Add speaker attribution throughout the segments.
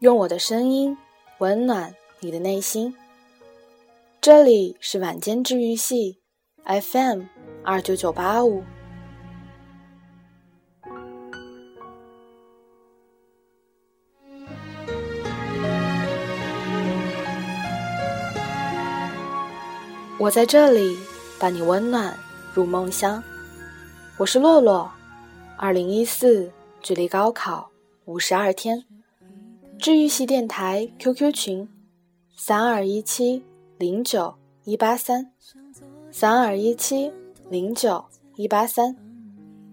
Speaker 1: 用我的声音温暖你的内心。这里是晚间治愈系 FM 二九九八五。我在这里伴你温暖入梦乡。我是洛洛，二零一四距离高考五十二天。治愈系电台 QQ 群：三二一七零九一八三，三二一七零九一八三。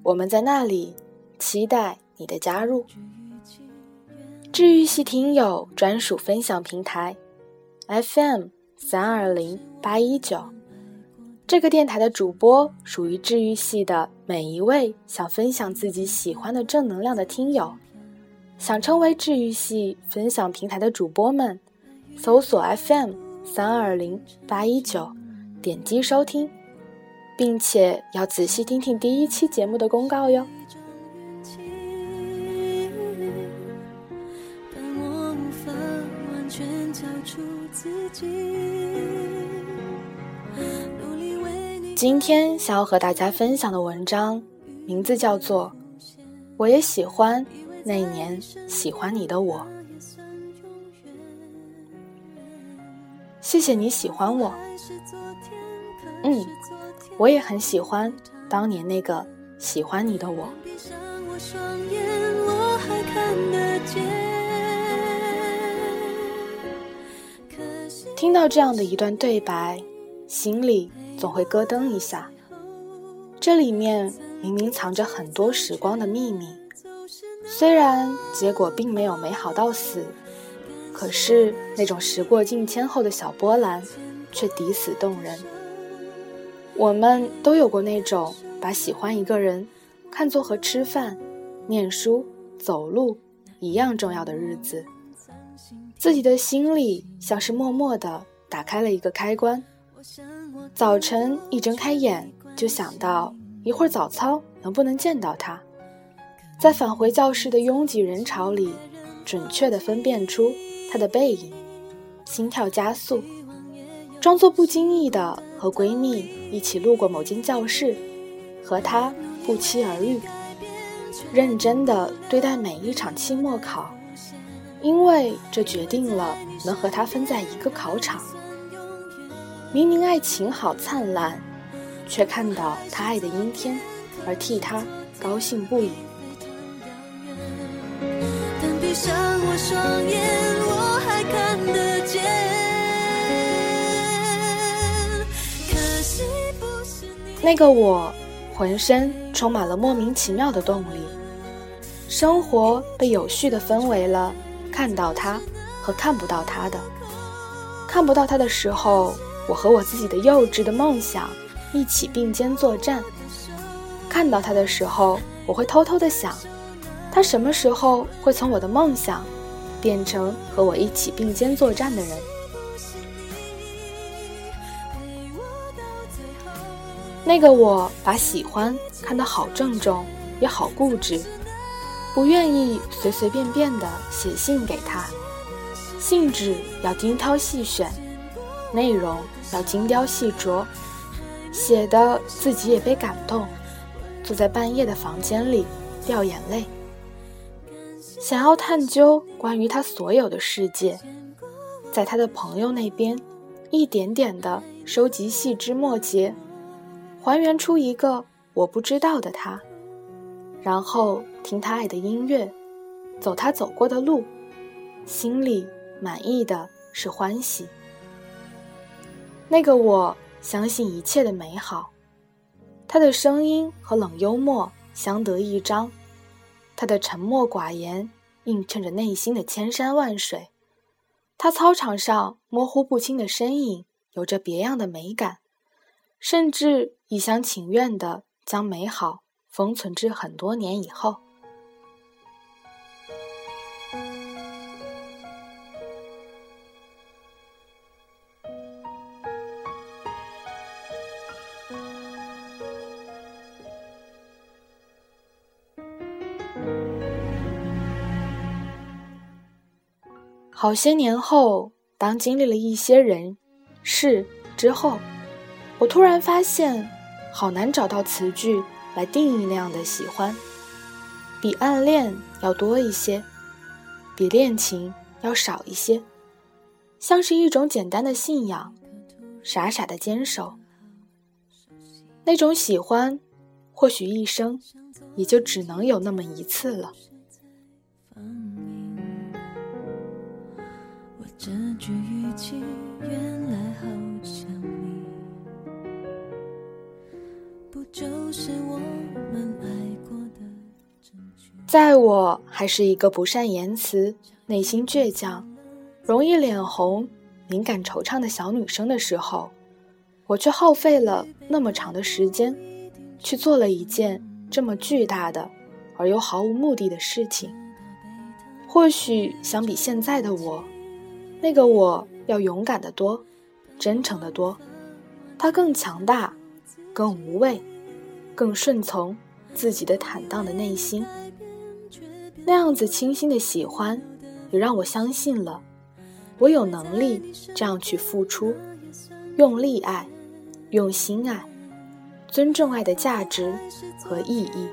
Speaker 1: 我们在那里期待你的加入。治愈系听友专属分享平台：FM 三二零八一九。这个电台的主播属于治愈系的每一位想分享自己喜欢的正能量的听友。想成为治愈系分享平台的主播们，搜索 FM 三二零八一九，点击收听，并且要仔细听听第一期节目的公告哟。今天想要和大家分享的文章，名字叫做《我也喜欢》。那一年喜欢你的我，谢谢你喜欢我。嗯，我也很喜欢当年那个喜欢你的我。听到这样的一段对白，心里总会咯噔一下。这里面明明藏着很多时光的秘密。虽然结果并没有美好到死，可是那种时过境迁后的小波澜，却抵死动人。我们都有过那种把喜欢一个人看作和吃饭、念书、走路一样重要的日子，自己的心里像是默默的打开了一个开关。早晨一睁开眼，就想到一会儿早操能不能见到他。在返回教室的拥挤人潮里，准确地分辨出她的背影，心跳加速，装作不经意地和闺蜜一起路过某间教室，和她不期而遇，认真地对待每一场期末考，因为这决定了能和她分在一个考场。明明爱情好灿烂，却看到他爱的阴天，而替他高兴不已。上我双眼，我还看得见。那个我，浑身充满了莫名其妙的动力。生活被有序的分为了看到他和看不到他的。看不到他的时候，我和我自己的幼稚的梦想一起并肩作战；看到他的时候，我会偷偷的想。他什么时候会从我的梦想变成和我一起并肩作战的人？那个我把喜欢看得好郑重，也好固执，不愿意随随便便的写信给他，信纸要精挑细选，内容要精雕细琢，写的自己也被感动，坐在半夜的房间里掉眼泪。想要探究关于他所有的世界，在他的朋友那边，一点点的收集细枝末节，还原出一个我不知道的他，然后听他爱的音乐，走他走过的路，心里满意的是欢喜。那个我相信一切的美好，他的声音和冷幽默相得益彰，他的沉默寡言。映衬着内心的千山万水，他操场上模糊不清的身影有着别样的美感，甚至一厢情愿地将美好封存至很多年以后。好些年后，当经历了一些人事之后，我突然发现，好难找到词句来定义那样的喜欢，比暗恋要多一些，比恋情要少一些，像是一种简单的信仰，傻傻的坚守。那种喜欢，或许一生也就只能有那么一次了。句语气原来好像你，不就是我们爱过的在我还是一个不善言辞、内心倔强、容易脸红、敏感惆怅的小女生的时候，我却耗费了那么长的时间，去做了一件这么巨大的而又毫无目的的事情。或许相比现在的我。那个我要勇敢的多，真诚的多，他更强大，更无畏，更顺从自己的坦荡的内心。那样子清新的喜欢，也让我相信了，我有能力这样去付出，用力爱，用心爱，尊重爱的价值和意义。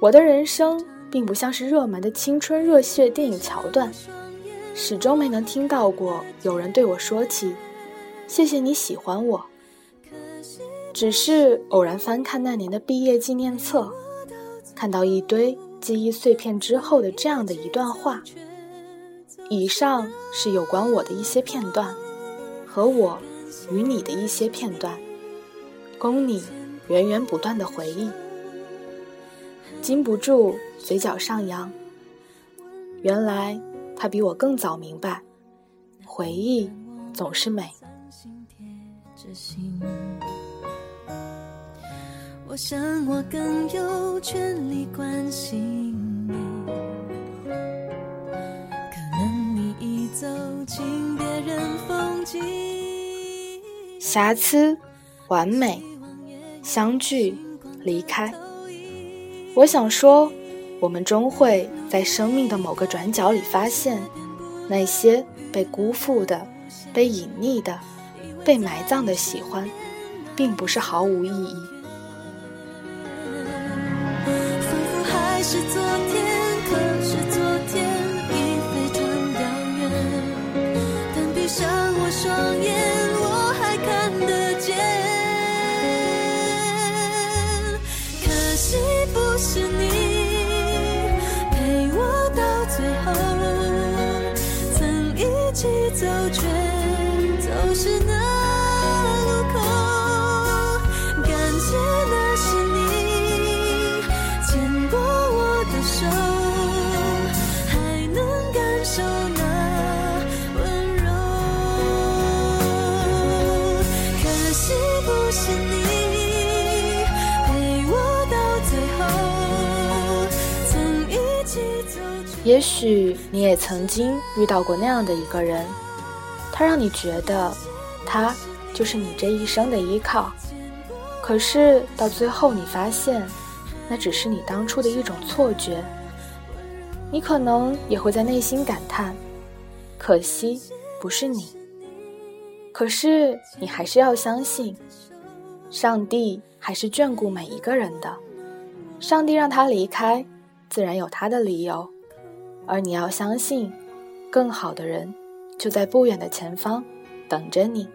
Speaker 1: 我的人生并不像是热门的青春热血电影桥段。始终没能听到过有人对我说起“谢谢你喜欢我”，只是偶然翻看那年的毕业纪念册，看到一堆记忆碎片之后的这样的一段话。以上是有关我的一些片段，和我与你的一些片段，供你源源不断的回忆。禁不住嘴角上扬，原来。他比我更早明白，回忆总是美。我想我更有权利关心你，可能你已走进别人风景。瑕疵、完美、相聚、离开。我想说。我们终会在生命的某个转角里发现，那些被辜负的、被隐匿的、被埋葬的喜欢，并不是毫无意义。闭上我双眼，我还看得见。可惜不是你。最后也许你也曾经遇到过那样的一个人。他让你觉得，他就是你这一生的依靠，可是到最后你发现，那只是你当初的一种错觉。你可能也会在内心感叹，可惜不是你。可是你还是要相信，上帝还是眷顾每一个人的。上帝让他离开，自然有他的理由，而你要相信，更好的人。就在不远的前方，等着你。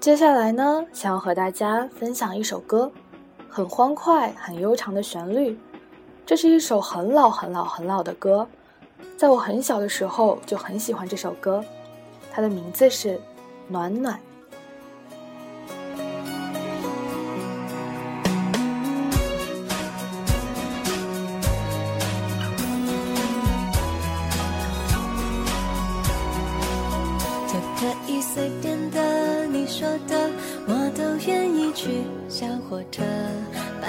Speaker 1: 接下来呢，想要和大家分享一首歌，很欢快、很悠长的旋律。这是一首很老很老很老的歌，在我很小的时候就很喜欢这首歌，它的名字是《暖暖》。
Speaker 2: 就可以随便的，你说的，我都愿意去小火车。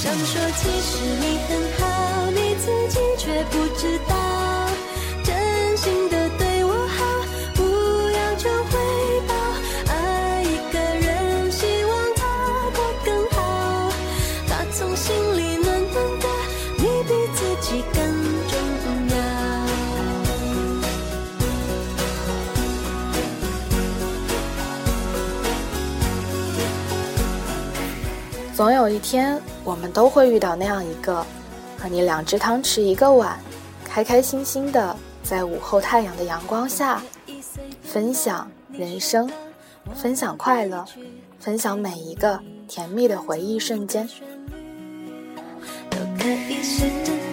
Speaker 2: 想说，其实你很好，你自己却不知道，真心的对我好，不要求回报。爱一个人，希望他过更好，打从心里暖暖的，你比自己更重要。
Speaker 1: 总有一天，我们都会遇到那样一个，和你两只汤匙一个碗，开开心心的在午后太阳的阳光下，分享人生，分享快乐，分享每一个甜蜜的回忆瞬间。
Speaker 2: 都可以是真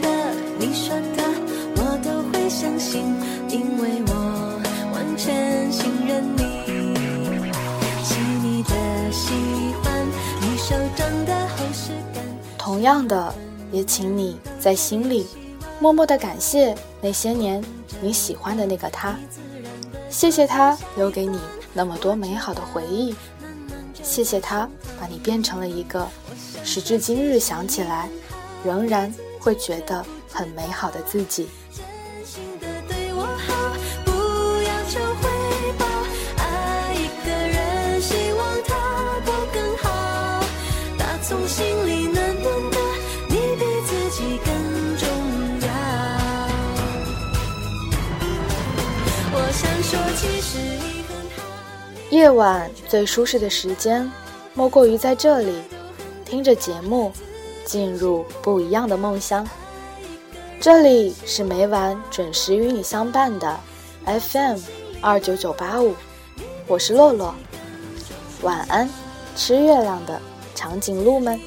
Speaker 1: 样的，也请你在心里默默的感谢那些年你喜欢的那个他，谢谢他留给你那么多美好的回忆，谢谢他把你变成了一个时至今日想起来仍然会觉得很美好的自己。夜晚最舒适的时间，莫过于在这里，听着节目，进入不一样的梦乡。这里是每晚准时与你相伴的 FM 二九九八五，我是洛洛。晚安，吃月亮的长颈鹿们。